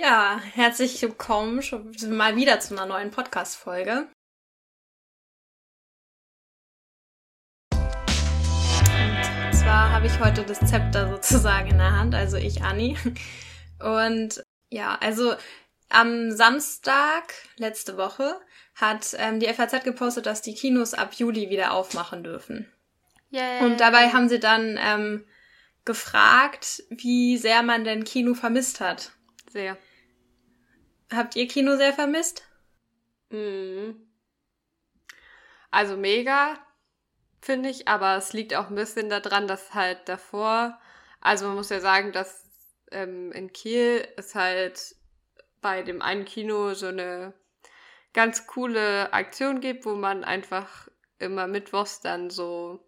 Ja, herzlich willkommen schon mal wieder zu einer neuen Podcast-Folge. Und zwar habe ich heute das Zepter sozusagen in der Hand, also ich, Anni. Und ja, also am Samstag letzte Woche hat ähm, die FAZ gepostet, dass die Kinos ab Juli wieder aufmachen dürfen. Yay. Und dabei haben sie dann ähm, gefragt, wie sehr man denn Kino vermisst hat. Sehr. Habt ihr Kino sehr vermisst? Mhm. Also mega, finde ich, aber es liegt auch ein bisschen daran, dass halt davor, also man muss ja sagen, dass ähm, in Kiel ist halt bei dem einen Kino so eine ganz coole Aktion gibt, wo man einfach immer mittwochs dann so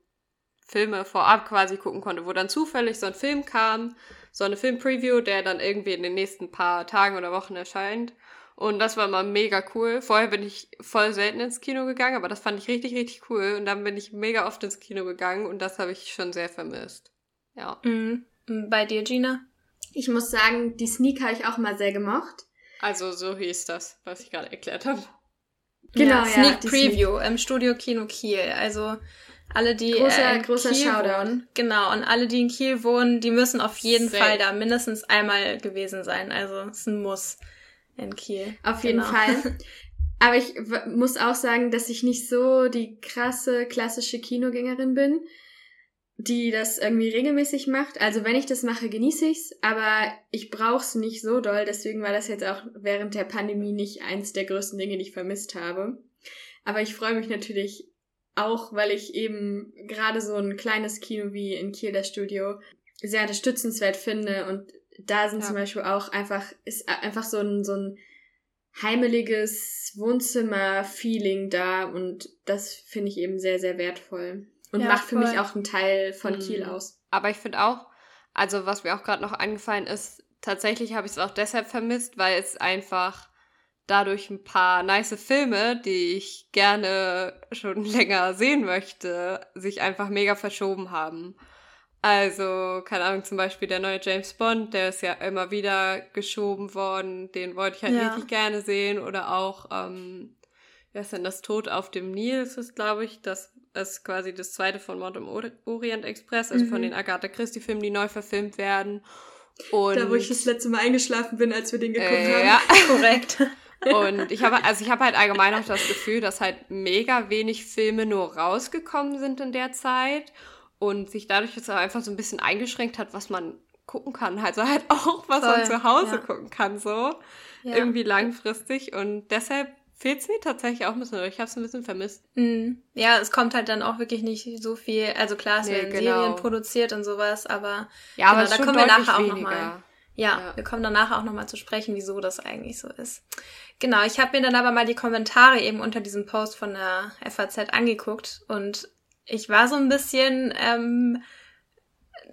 Filme vorab quasi gucken konnte, wo dann zufällig so ein Film kam, so eine Filmpreview, der dann irgendwie in den nächsten paar Tagen oder Wochen erscheint. Und das war mal mega cool. Vorher bin ich voll selten ins Kino gegangen, aber das fand ich richtig, richtig cool. Und dann bin ich mega oft ins Kino gegangen und das habe ich schon sehr vermisst. Ja. Mhm. Bei dir, Gina? Ich muss sagen, die Sneak habe ich auch mal sehr gemocht. Also so hieß das, was ich gerade erklärt habe. Genau, ja. Sneak ja, Preview Sneak. im Studio Kino Kiel. Also alle, die großer, äh, großer Kiel Shoutout. wohnen, genau, und alle, die in Kiel wohnen, die müssen auf jeden Safe. Fall da mindestens einmal gewesen sein. Also es ist ein Muss in Kiel. Auf jeden genau. Fall. Aber ich muss auch sagen, dass ich nicht so die krasse klassische Kinogängerin bin, die das irgendwie regelmäßig macht. Also wenn ich das mache, genieße ich's, aber ich brauch's nicht so doll. Deswegen war das jetzt auch während der Pandemie nicht eins der größten Dinge, die ich vermisst habe. Aber ich freue mich natürlich auch weil ich eben gerade so ein kleines Kino wie in Kiel das Studio sehr unterstützenswert finde und da sind ja. zum Beispiel auch einfach, ist einfach so ein, so ein heimeliges Wohnzimmer-Feeling da und das finde ich eben sehr, sehr wertvoll. Und ja, macht für voll. mich auch einen Teil von mhm. Kiel aus. Aber ich finde auch, also was mir auch gerade noch angefallen ist, tatsächlich habe ich es auch deshalb vermisst, weil es einfach dadurch ein paar nice Filme, die ich gerne schon länger sehen möchte, sich einfach mega verschoben haben. Also, keine Ahnung, zum Beispiel der neue James Bond, der ist ja immer wieder geschoben worden, den wollte ich halt ja. richtig gerne sehen. Oder auch, ähm, wer ist denn das Tod auf dem Nil? Das ist, glaube ich, das ist quasi das zweite von Mord im Orient Express, also mhm. von den Agatha Christie-Filmen, die neu verfilmt werden. Und da, wo ich das letzte Mal eingeschlafen bin, als wir den geguckt äh, haben. Ja, korrekt. Und ich habe, also ich habe halt allgemein auch das Gefühl, dass halt mega wenig Filme nur rausgekommen sind in der Zeit und sich dadurch jetzt auch einfach so ein bisschen eingeschränkt hat, was man gucken kann. Also halt auch, was Voll, man zu Hause ja. gucken kann, so. Ja. Irgendwie langfristig. Und deshalb fehlt es mir tatsächlich auch ein bisschen, ich habe es ein bisschen vermisst. Mhm. Ja, es kommt halt dann auch wirklich nicht so viel, also klar, es nee, werden genau. Serien produziert und sowas, aber, ja, genau, aber da kommen wir nachher auch nochmal. Ja, ja, wir kommen danach auch nochmal zu sprechen, wieso das eigentlich so ist. Genau, ich habe mir dann aber mal die Kommentare eben unter diesem Post von der FAZ angeguckt und ich war so ein bisschen ähm,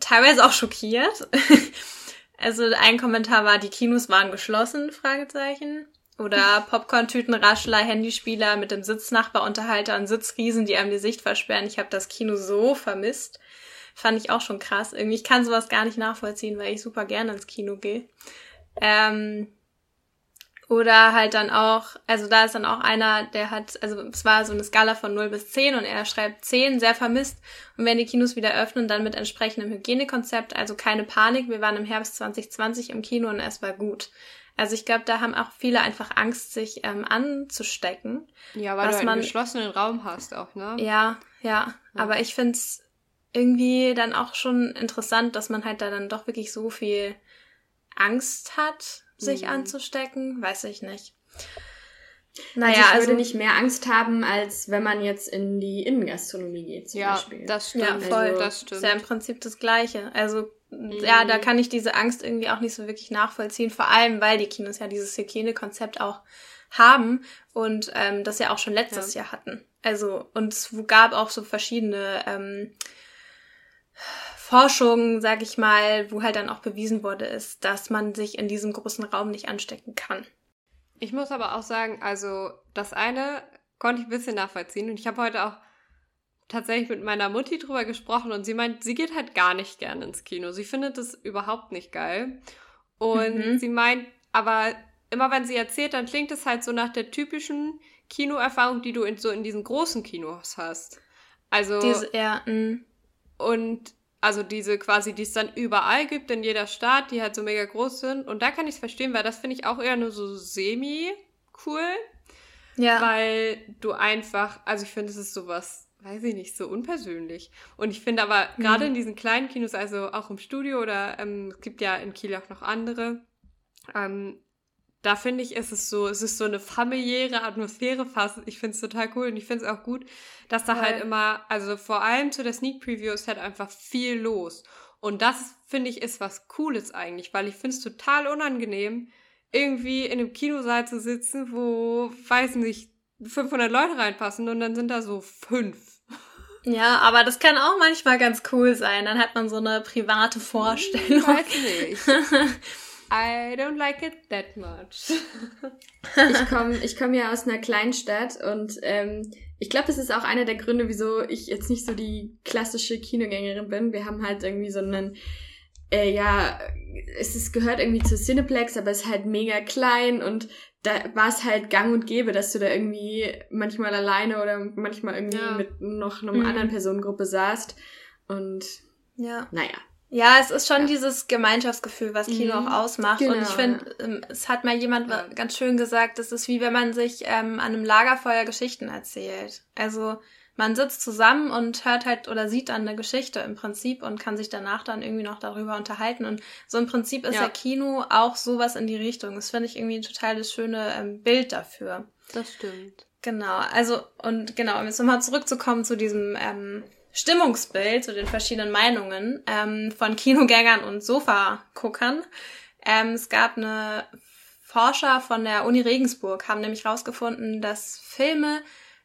teilweise auch schockiert. also ein Kommentar war, die Kinos waren geschlossen, Fragezeichen. Oder Popcorn-Tütenraschler, Handyspieler mit dem Sitznachbarunterhalter und Sitzriesen, die einem die Sicht versperren. Ich habe das Kino so vermisst. Fand ich auch schon krass. Irgendwie, ich kann sowas gar nicht nachvollziehen, weil ich super gerne ins Kino gehe. Ähm, oder halt dann auch, also da ist dann auch einer, der hat, also es war so eine Skala von 0 bis 10 und er schreibt 10, sehr vermisst. Und wenn die Kinos wieder öffnen, dann mit entsprechendem Hygienekonzept, also keine Panik. Wir waren im Herbst 2020 im Kino und es war gut. Also ich glaube, da haben auch viele einfach Angst, sich ähm, anzustecken. Ja, weil du halt einen geschlossenen Raum hast auch, ne? Ja, ja. ja. Aber ich find's irgendwie dann auch schon interessant, dass man halt da dann doch wirklich so viel Angst hat, sich mhm. anzustecken, weiß ich nicht. Naja, also ich also, würde nicht mehr Angst haben, als wenn man jetzt in die Innengastronomie geht, zum ja, Beispiel. Das stimmt. Ja, voll. Also, das stimmt. ist ja im Prinzip das Gleiche. Also, mhm. ja, da kann ich diese Angst irgendwie auch nicht so wirklich nachvollziehen. Vor allem, weil die Kinos ja dieses Hygienekonzept auch haben und ähm, das ja auch schon letztes ja. Jahr hatten. Also, und es gab auch so verschiedene ähm, Forschung, sag ich mal, wo halt dann auch bewiesen wurde, ist, dass man sich in diesem großen Raum nicht anstecken kann. Ich muss aber auch sagen, also das eine konnte ich ein bisschen nachvollziehen und ich habe heute auch tatsächlich mit meiner Mutti drüber gesprochen und sie meint, sie geht halt gar nicht gerne ins Kino. Sie findet es überhaupt nicht geil. Und mhm. sie meint, aber immer wenn sie erzählt, dann klingt es halt so nach der typischen Kinoerfahrung, die du in so in diesen großen Kinos hast. Also Diese, ja, mm. Und also diese quasi, die es dann überall gibt in jeder Stadt, die halt so mega groß sind. Und da kann ich es verstehen, weil das finde ich auch eher nur so semi cool, ja. weil du einfach, also ich finde, es ist sowas, weiß ich nicht, so unpersönlich. Und ich finde aber gerade Mhm. in diesen kleinen Kinos, also auch im Studio oder ähm, es gibt ja in Kiel auch noch andere, ähm, da finde ich, ist es so, es ist so eine familiäre Atmosphäre fast. Ich finde es total cool und ich finde es auch gut, dass da Voll. halt immer, also vor allem zu der Sneak Preview ist halt einfach viel los. Und das, finde ich, ist was Cooles eigentlich, weil ich finde es total unangenehm, irgendwie in einem Kinosaal zu sitzen, wo, weiß nicht, 500 Leute reinpassen und dann sind da so fünf. ja, aber das kann auch manchmal ganz cool sein. Dann hat man so eine private Vorstellung. Weiß nicht. I don't like it that much. Ich komme ich komm ja aus einer Kleinstadt und ähm, ich glaube, das ist auch einer der Gründe, wieso ich jetzt nicht so die klassische Kinogängerin bin. Wir haben halt irgendwie so einen, äh, ja, es ist, gehört irgendwie zu Cineplex, aber es ist halt mega klein und da war es halt gang und gäbe, dass du da irgendwie manchmal alleine oder manchmal irgendwie Ja. mit noch einer Mhm. anderen Personengruppe saßt. Und Ja. naja. Ja, es ist schon Ja. dieses Gemeinschaftsgefühl, was Kino Mhm. auch ausmacht. Genau, und ich finde, ähm, es hat mal jemand Ja. ganz schön gesagt, es ist wie wenn man sich ähm, an einem Lagerfeuer Geschichten erzählt. Also man sitzt zusammen und hört halt oder sieht dann eine Geschichte im Prinzip und kann sich danach dann irgendwie noch darüber unterhalten. Und so im Prinzip ist Ja. ja Kino auch sowas in die Richtung. Das finde ich irgendwie ein total das schöne ähm, Bild dafür. Das stimmt. Genau, also und genau, um jetzt nochmal zurückzukommen zu diesem ähm, Stimmungsbild, zu den verschiedenen Meinungen ähm, von Kinogängern und Sofaguckern. Ähm, es gab eine Forscher von der Uni Regensburg, haben nämlich herausgefunden, dass Filme,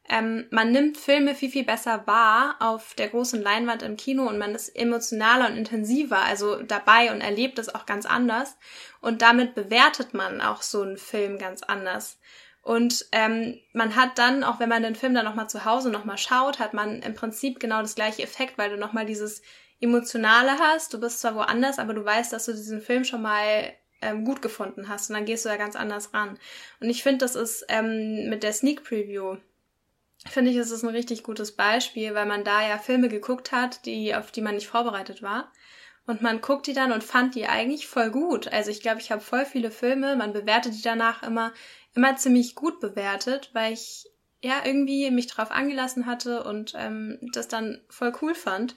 ähm, man nimmt Filme viel, viel besser wahr auf der großen Leinwand im Kino und man ist emotionaler und intensiver, also dabei und erlebt es auch ganz anders. Und damit bewertet man auch so einen Film ganz anders. Und ähm, man hat dann, auch wenn man den Film dann nochmal zu Hause nochmal schaut, hat man im Prinzip genau das gleiche Effekt, weil du nochmal dieses Emotionale hast. Du bist zwar woanders, aber du weißt, dass du diesen Film schon mal ähm, gut gefunden hast und dann gehst du da ganz anders ran. Und ich finde, das ist ähm, mit der Sneak Preview, finde ich, ist es ein richtig gutes Beispiel, weil man da ja Filme geguckt hat, die, auf die man nicht vorbereitet war. Und man guckt die dann und fand die eigentlich voll gut. Also ich glaube, ich habe voll viele Filme, man bewertet die danach immer, immer ziemlich gut bewertet, weil ich ja irgendwie mich drauf angelassen hatte und ähm, das dann voll cool fand.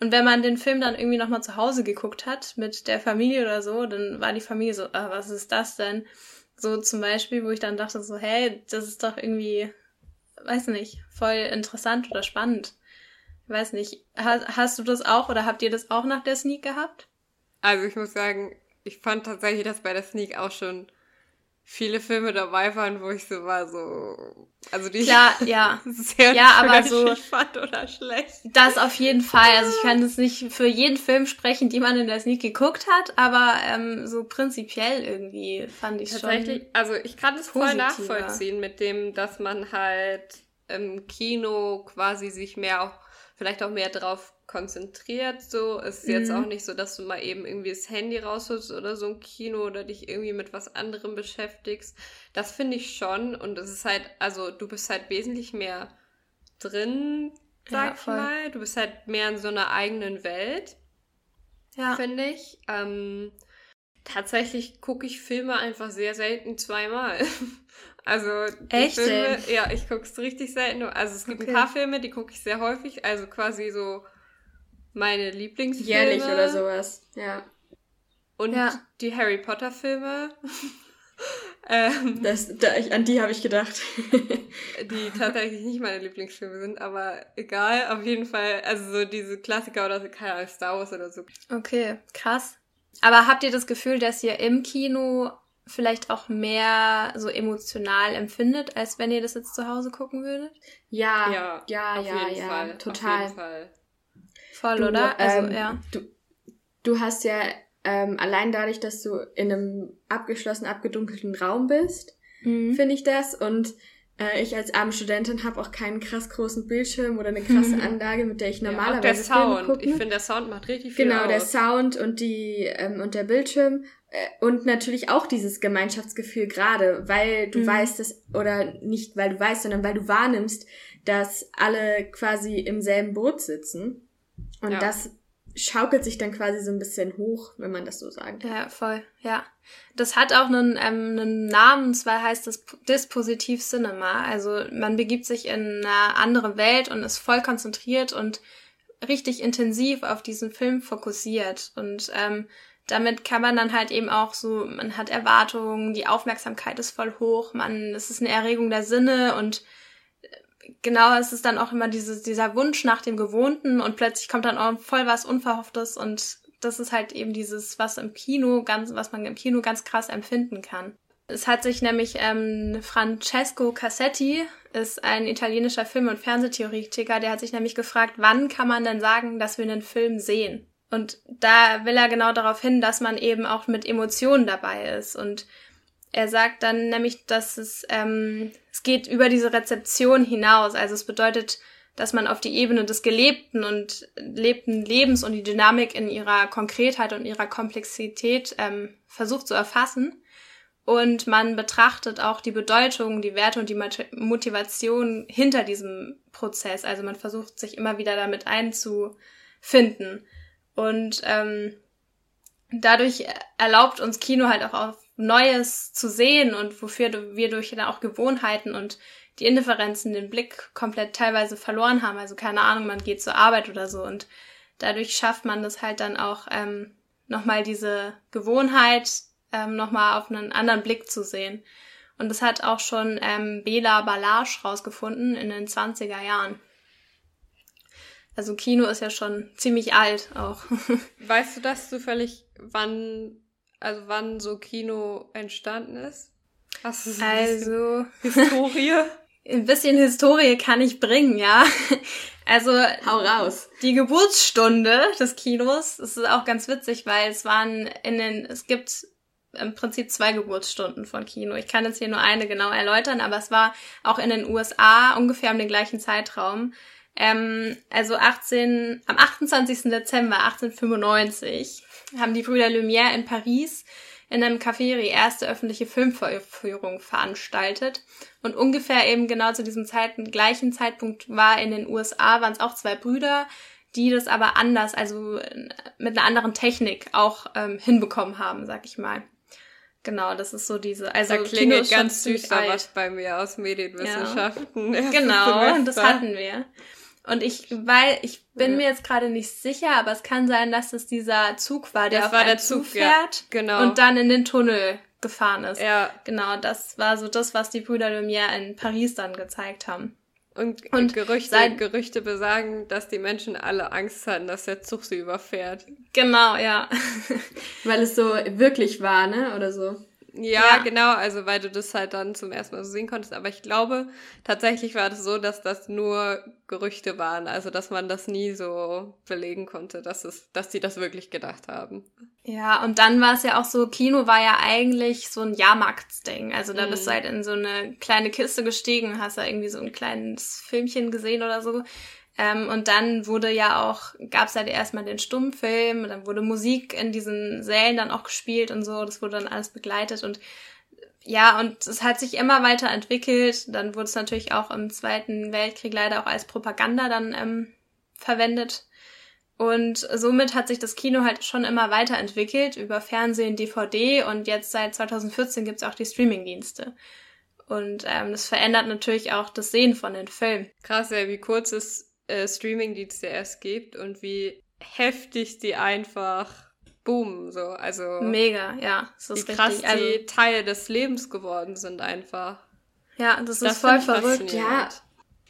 Und wenn man den Film dann irgendwie nochmal zu Hause geguckt hat mit der Familie oder so, dann war die Familie so, ah, was ist das denn? So zum Beispiel, wo ich dann dachte so, hey, das ist doch irgendwie, weiß nicht, voll interessant oder spannend. Weiß nicht, hast, hast du das auch oder habt ihr das auch nach der Sneak gehabt? Also ich muss sagen, ich fand tatsächlich, dass bei der Sneak auch schon viele Filme dabei waren, wo ich so war, so, also die Klar, ja. ich sehr Ja, aber so- fand oder schlecht. Das auf jeden Fall. Also ich kann jetzt nicht für jeden Film sprechen, den man in der Sneak geguckt hat, aber ähm, so prinzipiell irgendwie fand ich Tatsächlich, schon. also ich kann es voll nachvollziehen mit dem, dass man halt im Kino quasi sich mehr auch, vielleicht auch mehr drauf konzentriert. So es ist jetzt Mhm. auch nicht so, dass du mal eben irgendwie das Handy rausholst oder so ein Kino oder dich irgendwie mit was anderem beschäftigst. Das finde ich schon und es ist halt, also du bist halt wesentlich mehr drin, Ja, sag ich voll. mal. Du bist halt mehr in so einer eigenen Welt Ja. finde ich. Ähm, tatsächlich gucke ich Filme einfach sehr selten zweimal. Also die Echt? Filme, ja, ich gucke es richtig selten. Also es gibt Okay. ein paar Filme, die gucke ich sehr häufig. Also quasi so meine Lieblingsfilme. Jährlich oder sowas. Ja. Und Ja. die Harry Potter Filme. ähm, Das, da, ich, an die habe ich gedacht. die tatsächlich nicht meine Lieblingsfilme sind, aber egal, auf jeden Fall, also so diese Klassiker oder so, keine Ahnung, Star Wars oder so. Okay, krass. Aber habt ihr das Gefühl, dass ihr im Kino vielleicht auch mehr so emotional empfindet, als wenn ihr das jetzt zu Hause gucken würdet? ja, Ja, ja, auf ja, jeden ja, Fall. Auf total. jeden Fall. Voll, Du, oder? Also, ähm, ja. Du, du hast ja ähm, allein dadurch, dass du in einem abgeschlossen, abgedunkelten Raum bist, Mhm. finde ich das. Und äh, ich als arme Studentin habe auch keinen krass großen Bildschirm oder eine krasse Anlage, mit der ich Ja, auch normalerweise der Filme Sound. gucken. Ich finde, der Sound macht richtig viel Genau, aus. der Sound und die ähm, und der Bildschirm und natürlich auch dieses Gemeinschaftsgefühl gerade, weil du mhm. weißt dass, oder nicht weil du weißt, sondern weil du wahrnimmst, dass alle quasi im selben Boot sitzen. Und ja. das schaukelt sich dann quasi so ein bisschen hoch, wenn man das so sagt. Ja, voll, ja. Das hat auch einen, ähm, einen Namen, und zwar heißt es Dispositiv Cinema. Also man begibt sich in eine andere Welt und ist voll konzentriert und richtig intensiv auf diesen Film fokussiert. Und ähm, damit kann man dann halt eben auch so, man hat Erwartungen, die Aufmerksamkeit ist voll hoch, man, es ist eine Erregung der Sinne und genau, es ist dann auch immer dieses, dieser Wunsch nach dem Gewohnten und plötzlich kommt dann auch voll was Unverhofftes und das ist halt eben dieses, was im Kino ganz, was man im Kino ganz krass empfinden kann. Es hat sich nämlich ähm, Francesco Cassetti, ist ein italienischer Film- und Fernsehtheoretiker, der hat sich nämlich gefragt, wann kann man denn sagen, dass wir einen Film sehen? Und da will er genau darauf hin, dass man eben auch mit Emotionen dabei ist und er sagt dann nämlich, dass es, ähm, es geht über diese Rezeption hinaus. Also es bedeutet, dass man auf die Ebene des gelebten und lebten Lebens und die Dynamik in ihrer Konkretheit und ihrer Komplexität ähm, versucht zu erfassen. Und man betrachtet auch die Bedeutung, die Werte und die Motivation hinter diesem Prozess. Also man versucht sich immer wieder damit einzufinden. Und ähm, dadurch erlaubt uns Kino halt auch auf Neues zu sehen und wofür wir durch dann auch Gewohnheiten und die Indifferenzen den Blick komplett teilweise verloren haben. Also keine Ahnung, man geht zur Arbeit oder so und dadurch schafft man das halt dann auch ähm, nochmal diese Gewohnheit ähm, nochmal auf einen anderen Blick zu sehen. Und das hat auch schon ähm, Bela Balage rausgefunden in den 20er Jahren. Also Kino ist ja schon ziemlich alt auch. Weißt du das zufällig, wann also wann so Kino entstanden ist? Hast du so also Historie? ein bisschen Historie kann ich bringen, ja. Also hau raus. Die Geburtsstunde des Kinos, das ist auch ganz witzig, weil es waren in den es gibt im Prinzip zwei Geburtsstunden von Kino. Ich kann jetzt hier nur eine genau erläutern, aber es war auch in den USA ungefähr um den gleichen Zeitraum. Ähm, also 18, am 28. Dezember 1895 haben die Brüder Lumière in Paris in einem Café ihre erste öffentliche Filmvorführung veranstaltet. Und ungefähr eben genau zu diesem Zeit, gleichen Zeitpunkt war in den USA, waren es auch zwei Brüder, die das aber anders, also mit einer anderen Technik auch ähm, hinbekommen haben, sag ich mal. Genau, das ist so diese. Also da klingelt ganz süß was bei mir aus Medienwissenschaften. Ja. genau, das hatten wir. Und ich, weil, ich bin ja. mir jetzt gerade nicht sicher, aber es kann sein, dass es dieser Zug war, der das auf war der Zug, Zug fährt ja, genau. und dann in den Tunnel gefahren ist. Ja. Genau, das war so das, was die Brüder Lumière in Paris dann gezeigt haben. Und, und Gerüchte, seit, Gerüchte besagen, dass die Menschen alle Angst hatten, dass der Zug sie überfährt. Genau, ja. Weil es so wirklich war, ne? Oder so. Ja, ja, genau, also weil du das halt dann zum ersten Mal so sehen konntest. Aber ich glaube, tatsächlich war das so, dass das nur Gerüchte waren. Also dass man das nie so belegen konnte, dass es, dass die das wirklich gedacht haben. Ja, und dann war es ja auch so, Kino war ja eigentlich so ein Jahrmarktsding. Also da mhm. bist du mhm. halt in so eine kleine Kiste gestiegen, hast da irgendwie so ein kleines Filmchen gesehen oder so. Ähm, und dann wurde ja auch, gab es halt erstmal den Stummfilm, dann wurde Musik in diesen Sälen dann auch gespielt und so, das wurde dann alles begleitet und ja, und es hat sich immer weiter entwickelt. Dann wurde es natürlich auch im Zweiten Weltkrieg leider auch als Propaganda dann ähm, verwendet. Und somit hat sich das Kino halt schon immer weiterentwickelt über Fernsehen, DVD und jetzt seit 2014 gibt's auch die Streamingdienste. Und ähm, das verändert natürlich auch das Sehen von den Filmen. Krass, ja, wie kurz es äh, Streaming-Dienste erst gibt und wie heftig die einfach boomen. So. Also Mega, ja. Das ist wie krass richtig. Also, die Teil des Lebens geworden sind einfach. Ja, das, das ist voll verrückt. Ja.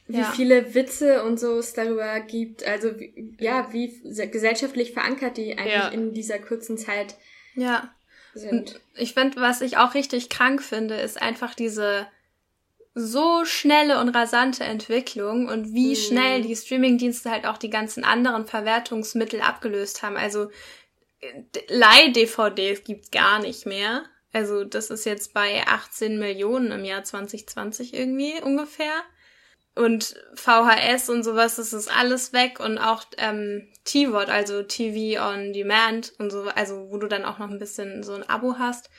Wie ja. viele Witze und so es darüber gibt. Also wie, ja, wie gesellschaftlich verankert die eigentlich ja. in dieser kurzen Zeit ja. sind. Und ich finde, was ich auch richtig krank finde, ist einfach diese so schnelle und rasante Entwicklung und wie mhm. schnell die Streamingdienste halt auch die ganzen anderen Verwertungsmittel abgelöst haben. Also Leih-DVDs gibt's gar nicht mehr. Also das ist jetzt bei 18 Millionen im Jahr 2020 irgendwie ungefähr. und VHS und sowas, das ist alles weg und auch ähm, T-Wort, also TV on Demand und so, also wo du dann auch noch ein bisschen so ein Abo hast.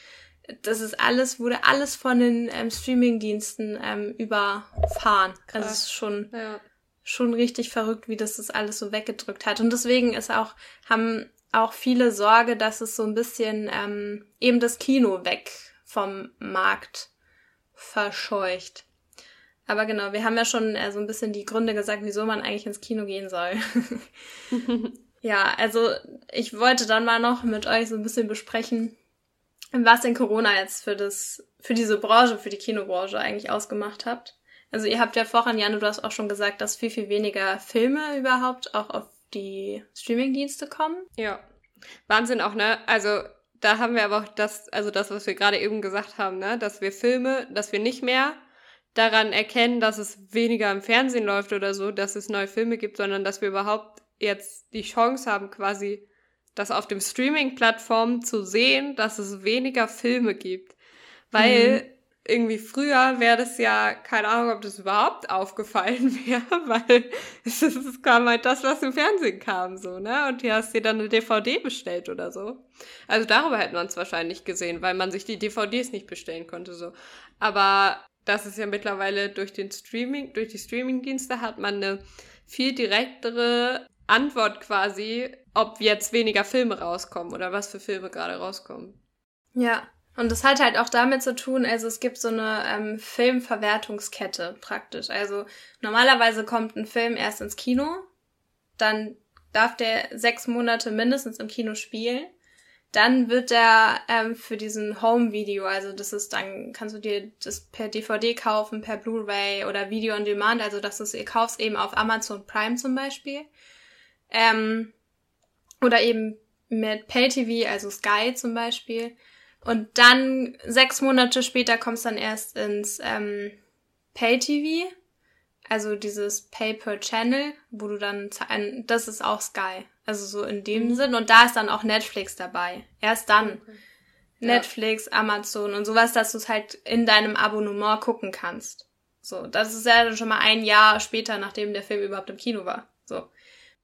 Das ist alles, wurde alles von den ähm, Streaming-Diensten ähm, überfahren. Also es ist schon, ja. schon richtig verrückt, wie das das alles so weggedrückt hat. Und deswegen ist auch, haben auch viele Sorge, dass es so ein bisschen ähm, eben das Kino weg vom Markt verscheucht. Aber genau, wir haben ja schon äh, so ein bisschen die Gründe gesagt, wieso man eigentlich ins Kino gehen soll. ja, also ich wollte dann mal noch mit euch so ein bisschen besprechen, was denn Corona jetzt für das, für diese Branche, für die Kinobranche eigentlich ausgemacht habt. Also ihr habt ja vorhin, Janne, du hast auch schon gesagt, dass viel, viel weniger Filme überhaupt auch auf die Streamingdienste kommen. Ja. Wahnsinn auch, ne? Also da haben wir aber auch das, also das, was wir gerade eben gesagt haben, ne? Dass wir Filme, dass wir nicht mehr daran erkennen, dass es weniger im Fernsehen läuft oder so, dass es neue Filme gibt, sondern dass wir überhaupt jetzt die Chance haben, quasi das auf dem Streaming-Plattformen zu sehen, dass es weniger Filme gibt. Weil mhm. irgendwie früher wäre das ja, keine Ahnung, ob das überhaupt aufgefallen wäre, weil es, ist, es kam halt das, was im Fernsehen kam, so, ne? Und hier hast dir dann eine DVD bestellt oder so. Also darüber hätte man es wahrscheinlich gesehen, weil man sich die DVDs nicht bestellen konnte, so. Aber das ist ja mittlerweile durch den Streaming, durch die Streamingdienste hat man eine viel direktere Antwort quasi, ob jetzt weniger Filme rauskommen oder was für Filme gerade rauskommen. Ja, und das hat halt auch damit zu tun, also es gibt so eine ähm, Filmverwertungskette praktisch. Also normalerweise kommt ein Film erst ins Kino, dann darf der sechs Monate mindestens im Kino spielen dann wird der ähm, für diesen Home-Video, also das ist dann, kannst du dir das per DVD kaufen, per Blu-ray oder Video on Demand, also dass du es kaufst eben auf Amazon Prime zum Beispiel. Ähm, oder eben mit Pay-TV, also Sky zum Beispiel. Und dann sechs Monate später kommst dann erst ins ähm, Pay-TV, also dieses Pay-per-Channel, wo du dann, das ist auch Sky. Also so in dem mhm. Sinn. Und da ist dann auch Netflix dabei. Erst dann. Okay. Netflix, ja. Amazon und sowas, dass du es halt in deinem Abonnement gucken kannst. So, das ist ja dann schon mal ein Jahr später, nachdem der Film überhaupt im Kino war. So.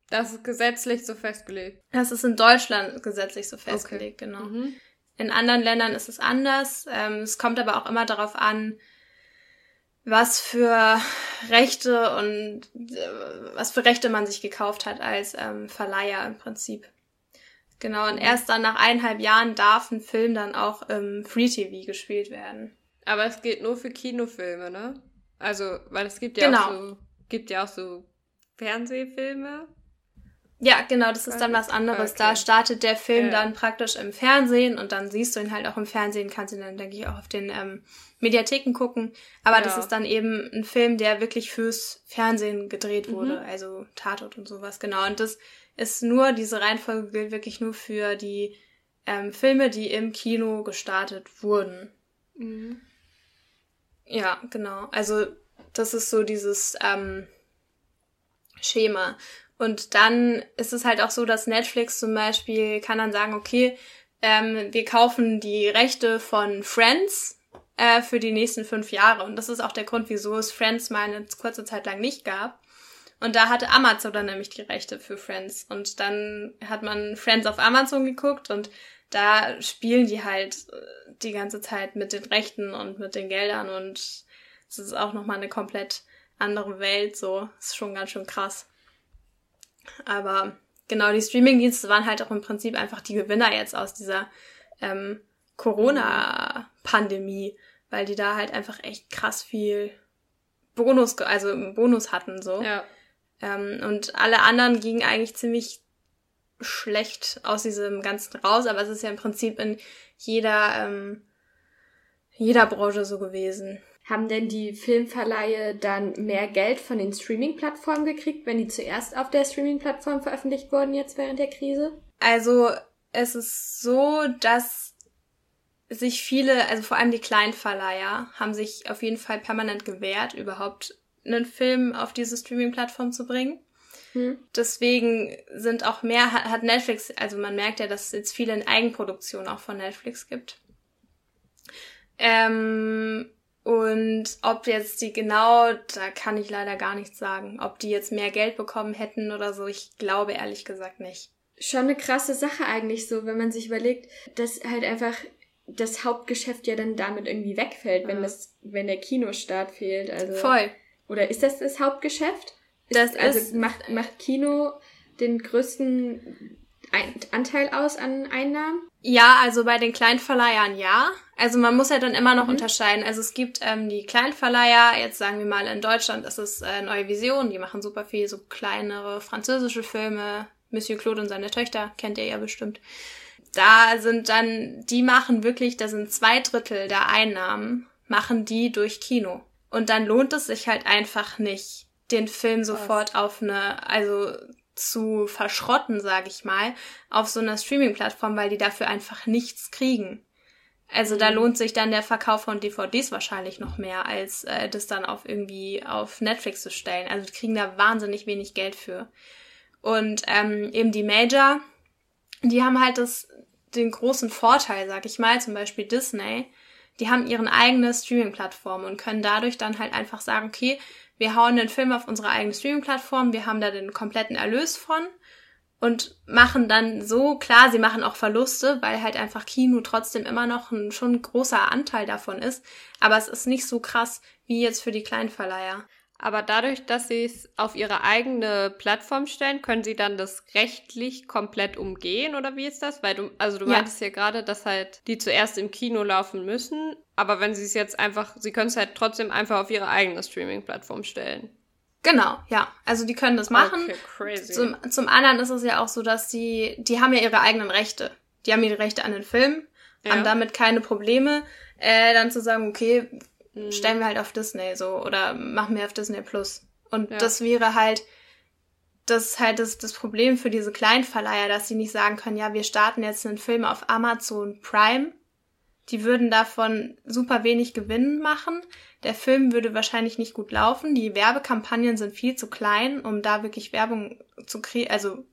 Das ist gesetzlich so festgelegt. Das ist in Deutschland gesetzlich so festgelegt, okay. genau. Mhm. In anderen Ländern ist es anders. Ähm, es kommt aber auch immer darauf an, was für Rechte und äh, was für Rechte man sich gekauft hat als ähm, Verleiher im Prinzip. Genau, und erst dann nach eineinhalb Jahren darf ein Film dann auch im Free TV gespielt werden. Aber es geht nur für Kinofilme, ne? Also, weil es gibt ja genau. auch so, gibt ja auch so Fernsehfilme. Ja, genau, das ist dann was anderes. Okay. Da startet der Film ja. dann praktisch im Fernsehen und dann siehst du ihn halt auch im Fernsehen, kannst ihn dann, denke ich, auch auf den ähm, Mediatheken gucken. Aber ja. das ist dann eben ein Film, der wirklich fürs Fernsehen gedreht wurde, mhm. also Tatort und sowas, genau. Und das ist nur, diese Reihenfolge gilt wirklich nur für die ähm, Filme, die im Kino gestartet wurden. Mhm. Ja, genau. Also das ist so dieses ähm, Schema. Und dann ist es halt auch so, dass Netflix zum Beispiel kann dann sagen, okay, ähm, wir kaufen die Rechte von Friends äh, für die nächsten fünf Jahre. Und das ist auch der Grund, wieso es Friends mal eine kurze Zeit lang nicht gab. Und da hatte Amazon dann nämlich die Rechte für Friends. Und dann hat man Friends auf Amazon geguckt und da spielen die halt äh, die ganze Zeit mit den Rechten und mit den Geldern und es ist auch nochmal eine komplett andere Welt, so. Ist schon ganz schön krass. Aber genau, die Streamingdienste waren halt auch im Prinzip einfach die Gewinner jetzt aus dieser ähm, Corona-Pandemie, weil die da halt einfach echt krass viel Bonus, also Bonus hatten so. Ja. Ähm, und alle anderen gingen eigentlich ziemlich schlecht aus diesem Ganzen raus, aber es ist ja im Prinzip in jeder, ähm, jeder Branche so gewesen. Haben denn die Filmverleihe dann mehr Geld von den Streaming-Plattformen gekriegt, wenn die zuerst auf der Streaming-Plattform veröffentlicht wurden jetzt während der Krise? Also es ist so, dass sich viele, also vor allem die Kleinverleiher, haben sich auf jeden Fall permanent gewehrt, überhaupt einen Film auf diese Streaming-Plattform zu bringen. Hm. Deswegen sind auch mehr, hat Netflix, also man merkt ja, dass es jetzt viele in Eigenproduktion auch von Netflix gibt. Ähm, Und ob jetzt die genau, da kann ich leider gar nichts sagen. Ob die jetzt mehr Geld bekommen hätten oder so, ich glaube ehrlich gesagt nicht. Schon eine krasse Sache eigentlich so, wenn man sich überlegt, dass halt einfach das Hauptgeschäft ja dann damit irgendwie wegfällt, ja. wenn das, wenn der Kinostart fehlt. Also voll. Oder ist das das Hauptgeschäft? Das ist, also ist, macht macht Kino den größten Anteil aus an Einnahmen? Ja, also bei den Kleinverleihern ja. Also man muss ja dann immer noch mhm. unterscheiden. Also es gibt ähm, die Kleinverleiher, jetzt sagen wir mal in Deutschland ist es äh, Neue Vision, die machen super viel so kleinere französische Filme. Monsieur Claude und seine Töchter kennt ihr ja bestimmt. Da sind dann, die machen wirklich, da sind zwei Drittel der Einnahmen, machen die durch Kino. Und dann lohnt es sich halt einfach nicht, den Film sofort auf eine, also zu verschrotten, sage ich mal, auf so einer Streaming-Plattform, weil die dafür einfach nichts kriegen. Also da mhm. lohnt sich dann der Verkauf von DVDs wahrscheinlich noch mehr, als äh, das dann auf irgendwie auf Netflix zu stellen. Also die kriegen da wahnsinnig wenig Geld für. Und ähm, eben die Major, die haben halt das, den großen Vorteil, sag ich mal, zum Beispiel Disney, die haben ihren eigene Streaming-Plattform und können dadurch dann halt einfach sagen, okay, wir hauen den Film auf unsere eigene Streaming-Plattform, wir haben da den kompletten Erlös von und machen dann so, klar, sie machen auch Verluste, weil halt einfach Kino trotzdem immer noch ein schon großer Anteil davon ist, aber es ist nicht so krass wie jetzt für die Kleinverleiher. Aber dadurch, dass sie es auf ihre eigene Plattform stellen, können sie dann das rechtlich komplett umgehen oder wie ist das? Weil du, also du ja. meintest ja gerade, dass halt die zuerst im Kino laufen müssen, aber wenn sie es jetzt einfach, sie können es halt trotzdem einfach auf ihre eigene Streaming-Plattform stellen. Genau, ja. Also die können das machen. Okay, crazy. Zum, zum anderen ist es ja auch so, dass sie, die haben ja ihre eigenen Rechte. Die haben ihre Rechte an den Film, ja. haben damit keine Probleme, äh, dann zu sagen, okay, mhm. stellen wir halt auf Disney so oder machen wir auf Disney Plus. Und ja. das wäre halt, das ist halt das, das Problem für diese Kleinverleiher, dass sie nicht sagen können, ja, wir starten jetzt einen Film auf Amazon Prime. Die würden davon super wenig Gewinn machen. Der Film würde wahrscheinlich nicht gut laufen. Die Werbekampagnen sind viel zu klein, um da wirklich Werbung zu kriegen, also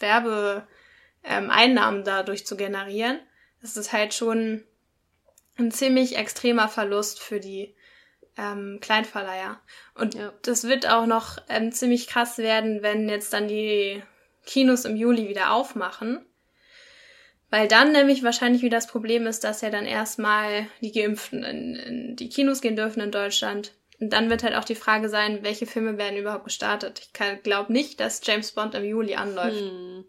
Werbeeinnahmen ähm, dadurch zu generieren. Das ist halt schon ein ziemlich extremer Verlust für die ähm, Kleinverleiher. Und ja. das wird auch noch ähm, ziemlich krass werden, wenn jetzt dann die Kinos im Juli wieder aufmachen. Weil dann nämlich wahrscheinlich wieder das Problem ist, dass ja dann erstmal die Geimpften in, in die Kinos gehen dürfen in Deutschland. Und dann wird halt auch die Frage sein, welche Filme werden überhaupt gestartet. Ich glaube nicht, dass James Bond im Juli anläuft. Hm.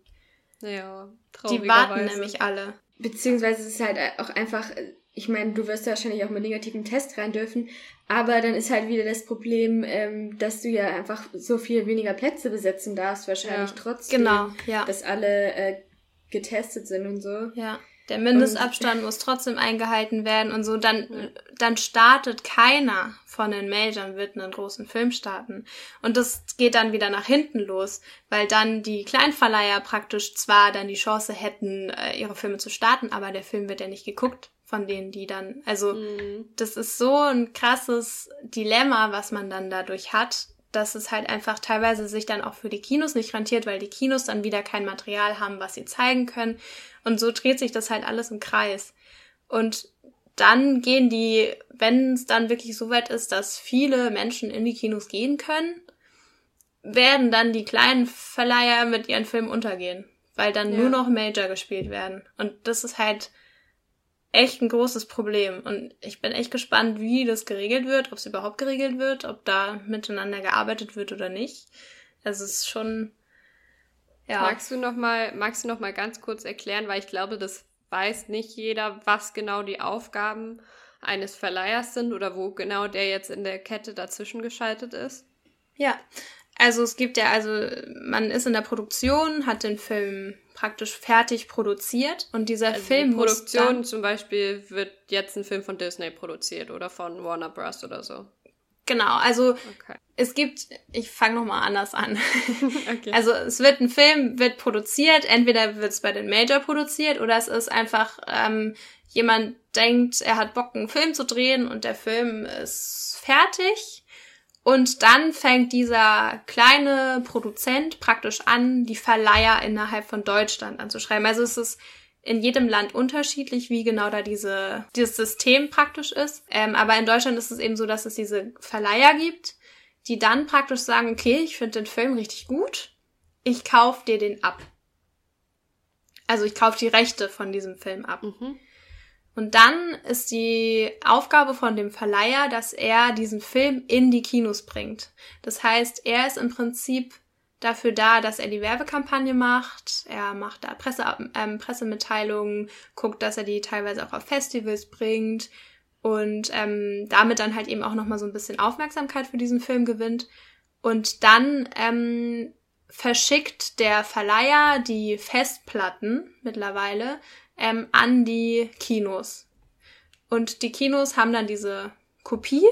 Ja, Die warten nämlich alle. Beziehungsweise es ist halt auch einfach ich meine, du wirst ja wahrscheinlich auch mit negativen Test rein dürfen, aber dann ist halt wieder das Problem, ähm, dass du ja einfach so viel weniger Plätze besetzen darfst, wahrscheinlich ja, trotzdem, genau, ja. dass alle äh, getestet sind und so. Ja. Der Mindestabstand und, muss trotzdem eingehalten werden und so. Dann, dann startet keiner von den Majors wird einen großen Film starten. Und das geht dann wieder nach hinten los, weil dann die Kleinverleiher praktisch zwar dann die Chance hätten, äh, ihre Filme zu starten, aber der Film wird ja nicht geguckt von denen, die dann, also mhm. das ist so ein krasses Dilemma, was man dann dadurch hat, dass es halt einfach teilweise sich dann auch für die Kinos nicht rentiert, weil die Kinos dann wieder kein Material haben, was sie zeigen können. Und so dreht sich das halt alles im Kreis. Und dann gehen die, wenn es dann wirklich so weit ist, dass viele Menschen in die Kinos gehen können, werden dann die kleinen Verleiher mit ihren Filmen untergehen, weil dann ja. nur noch Major gespielt werden. Und das ist halt echt ein großes Problem. Und ich bin echt gespannt, wie das geregelt wird, ob es überhaupt geregelt wird, ob da miteinander gearbeitet wird oder nicht. Also es ist schon. Ja. Magst du noch mal, magst du noch mal ganz kurz erklären, weil ich glaube, das weiß nicht jeder, was genau die Aufgaben eines Verleihers sind oder wo genau der jetzt in der Kette dazwischen geschaltet ist? Ja, also es gibt ja, also man ist in der Produktion, hat den Film praktisch fertig produziert und dieser also Film die Produktion zum Beispiel wird jetzt ein Film von Disney produziert oder von Warner Bros. oder so. Genau, also okay. es gibt, ich fange nochmal anders an. okay. Also es wird ein Film, wird produziert, entweder wird es bei den Major produziert oder es ist einfach ähm, jemand denkt, er hat Bock, einen Film zu drehen und der Film ist fertig und dann fängt dieser kleine Produzent praktisch an, die Verleiher innerhalb von Deutschland anzuschreiben. Also es ist in jedem Land unterschiedlich, wie genau da diese, dieses System praktisch ist. Ähm, aber in Deutschland ist es eben so, dass es diese Verleiher gibt, die dann praktisch sagen, okay, ich finde den Film richtig gut, ich kauf dir den ab. Also ich kaufe die Rechte von diesem Film ab. Mhm. Und dann ist die Aufgabe von dem Verleiher, dass er diesen Film in die Kinos bringt. Das heißt, er ist im Prinzip dafür da, dass er die Werbekampagne macht. Er macht da Presse, ähm, Pressemitteilungen, guckt, dass er die teilweise auch auf Festivals bringt und ähm, damit dann halt eben auch nochmal so ein bisschen Aufmerksamkeit für diesen Film gewinnt. Und dann ähm, verschickt der Verleiher die Festplatten mittlerweile ähm, an die Kinos. Und die Kinos haben dann diese Kopie